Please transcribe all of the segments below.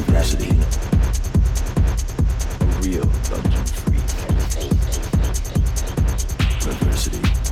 veracity. A real dungeon freak. Perversity.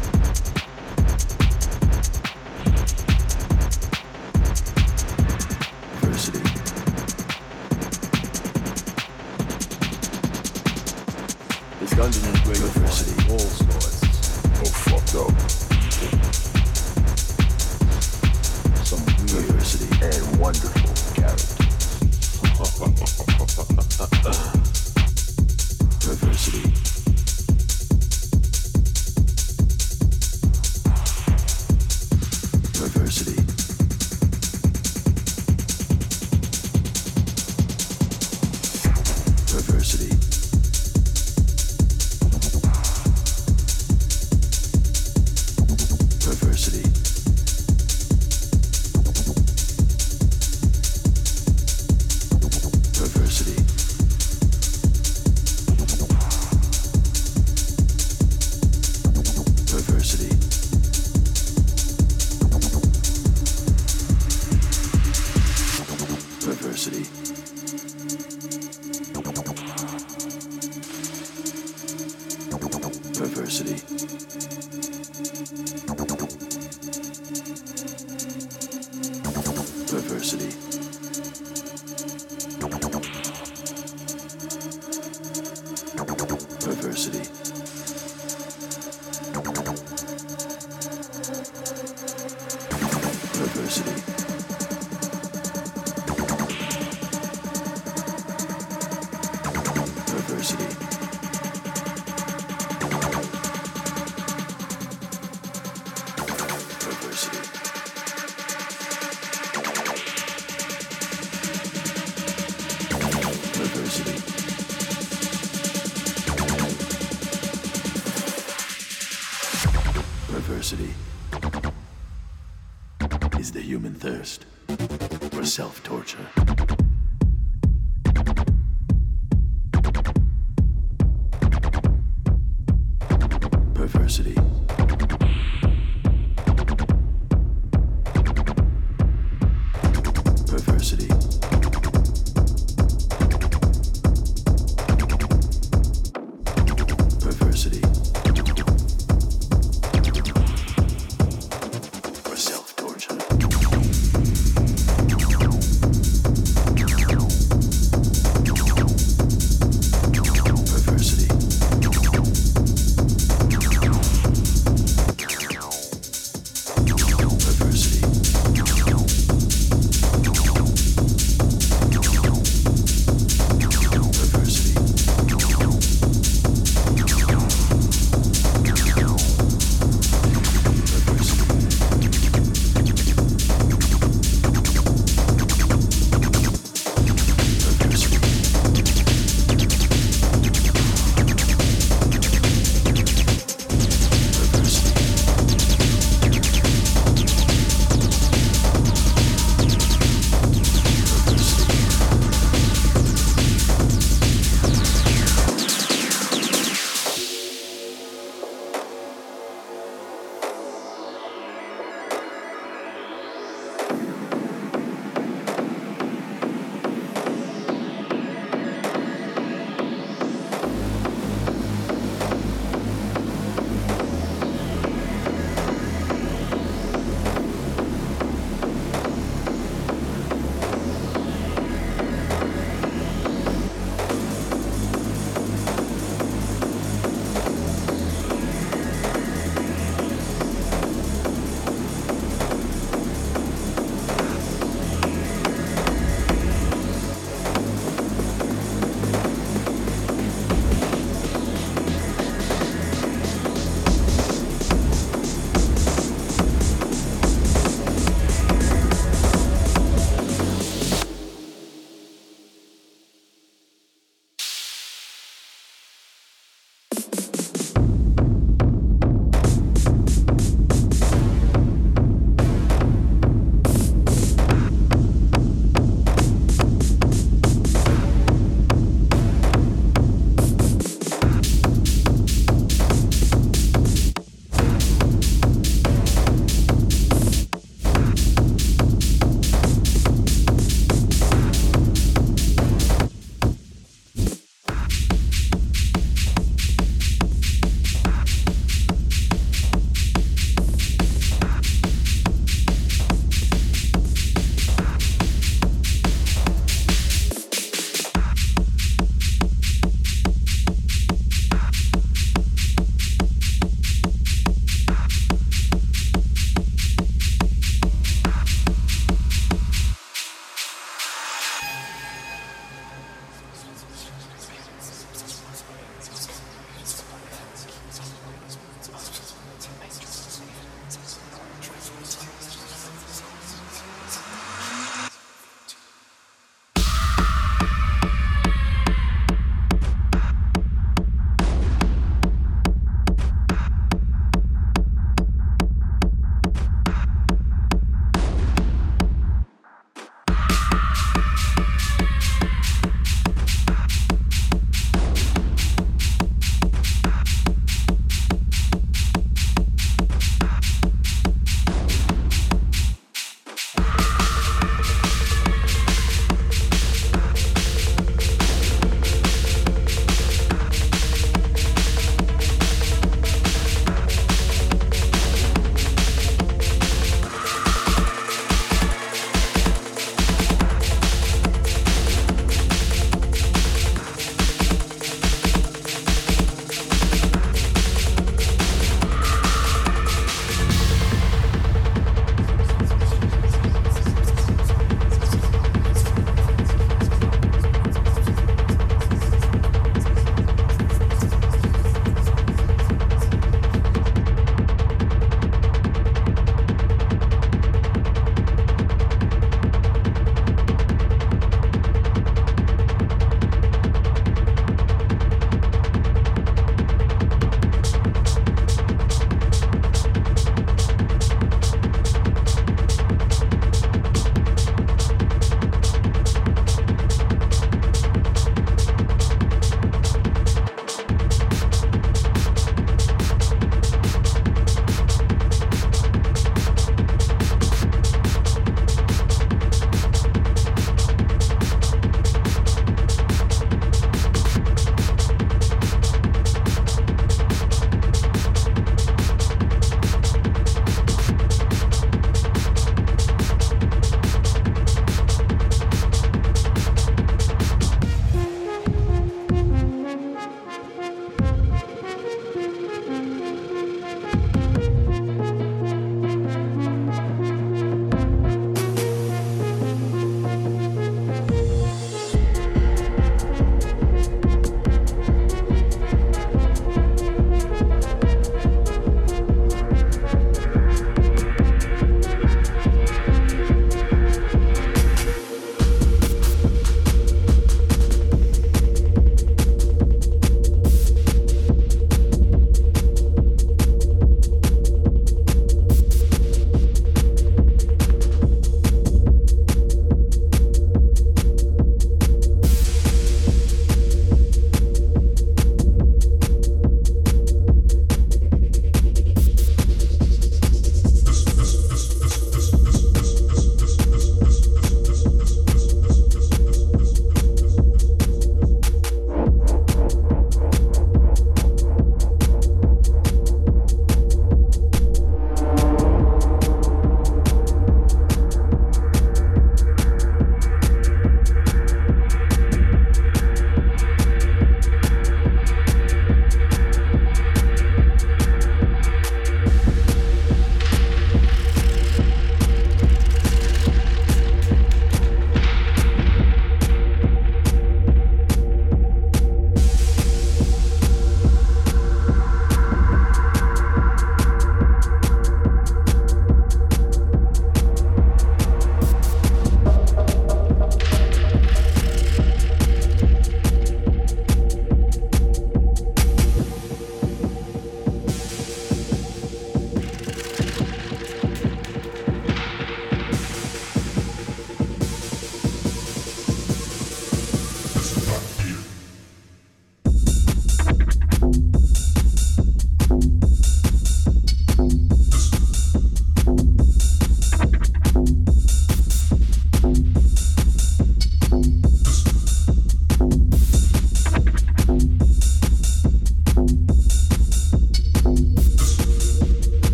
self torture.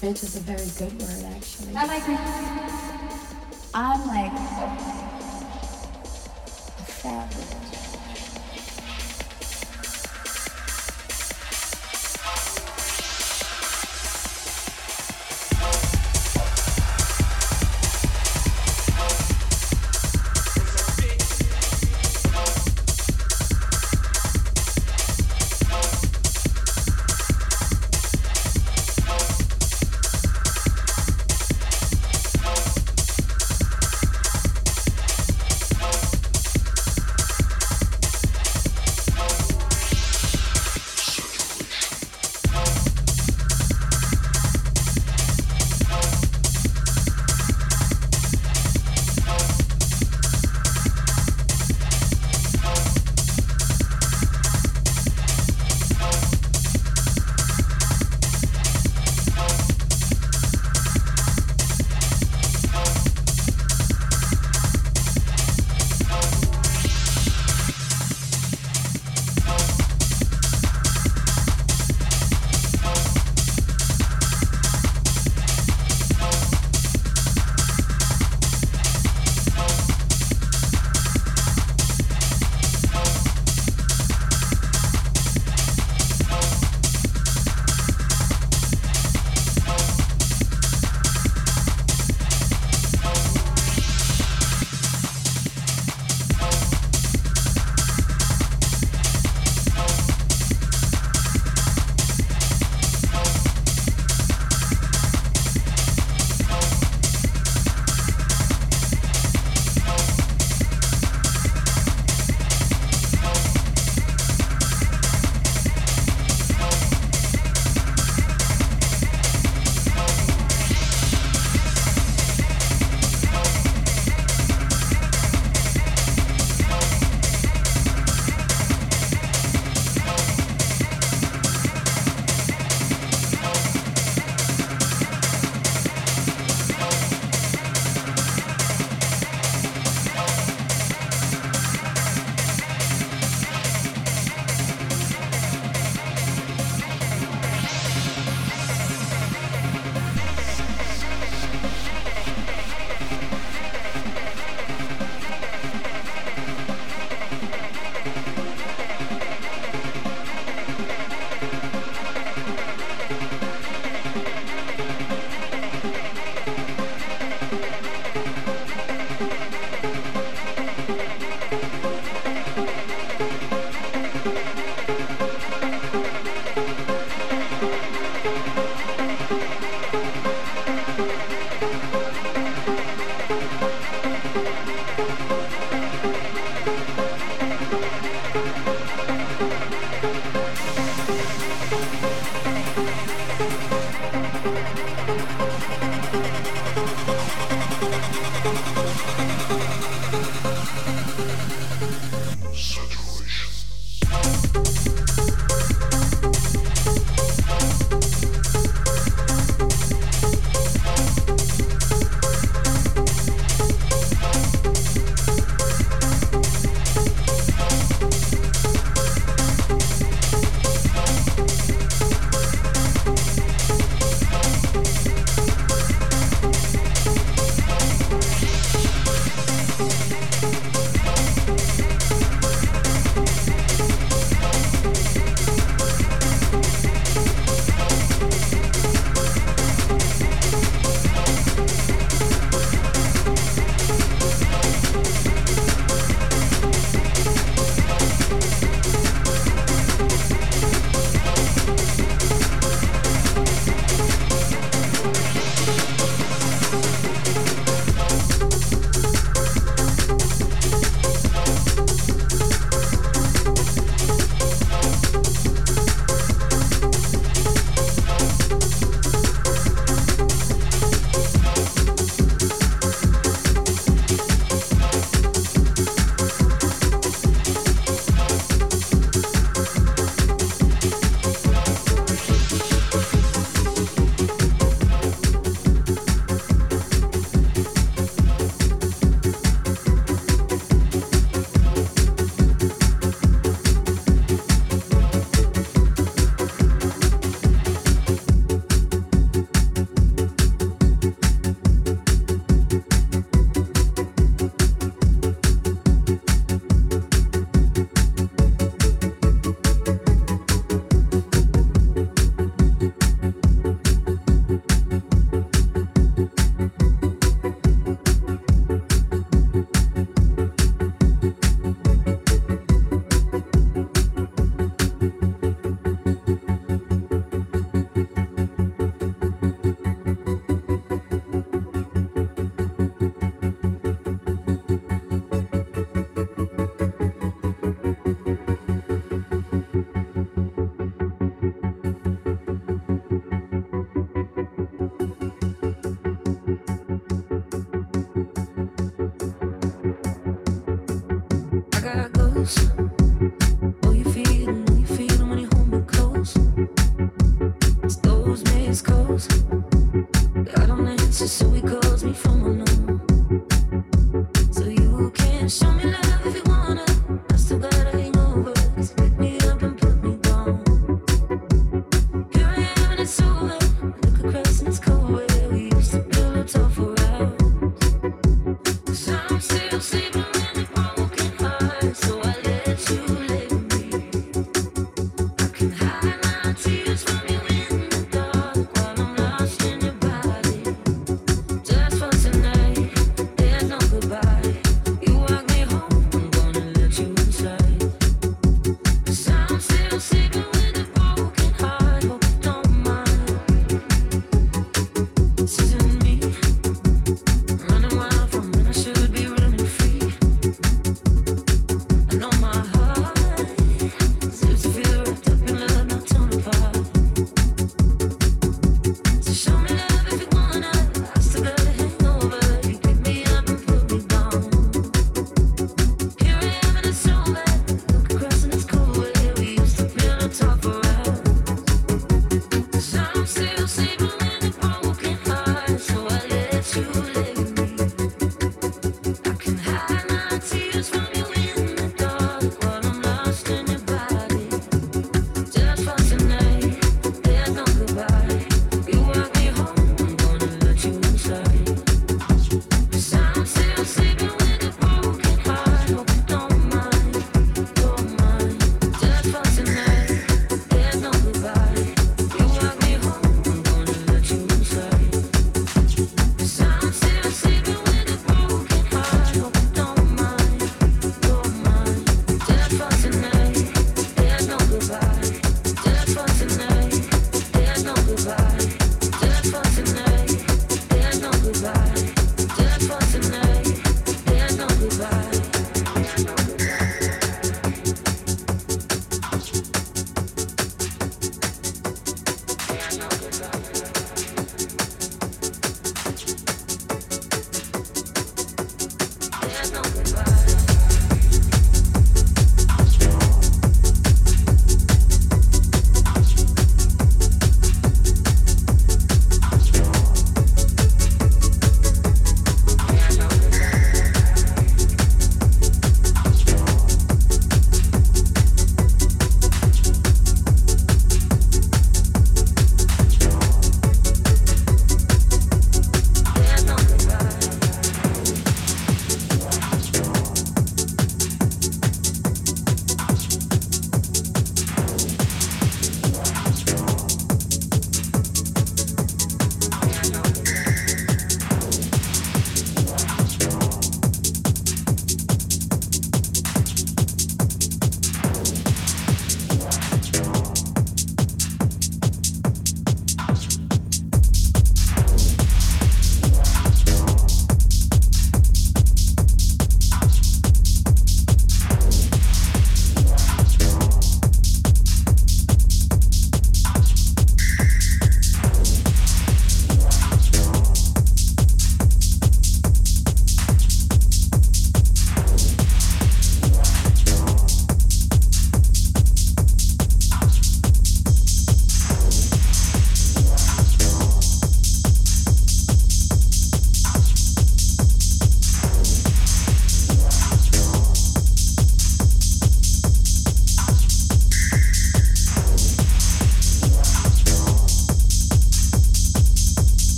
Bitch is a very good word, actually.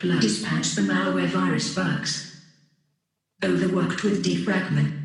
dispatch the malware virus bugs. Overworked with defragment.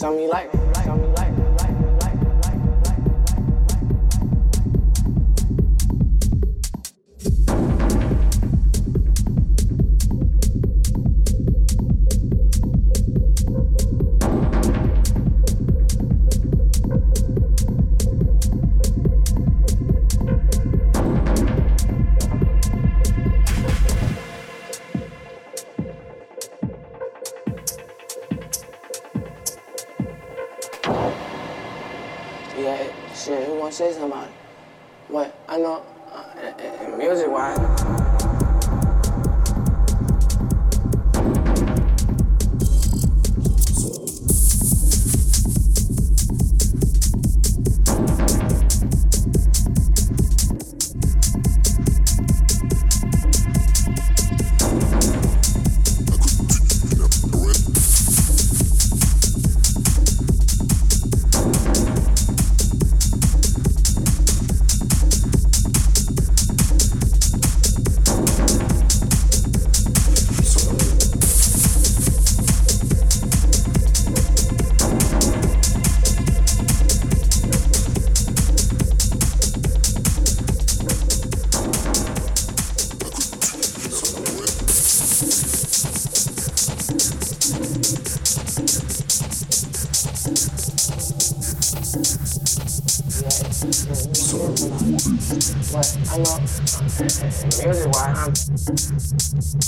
Something you like.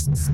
Podcasts.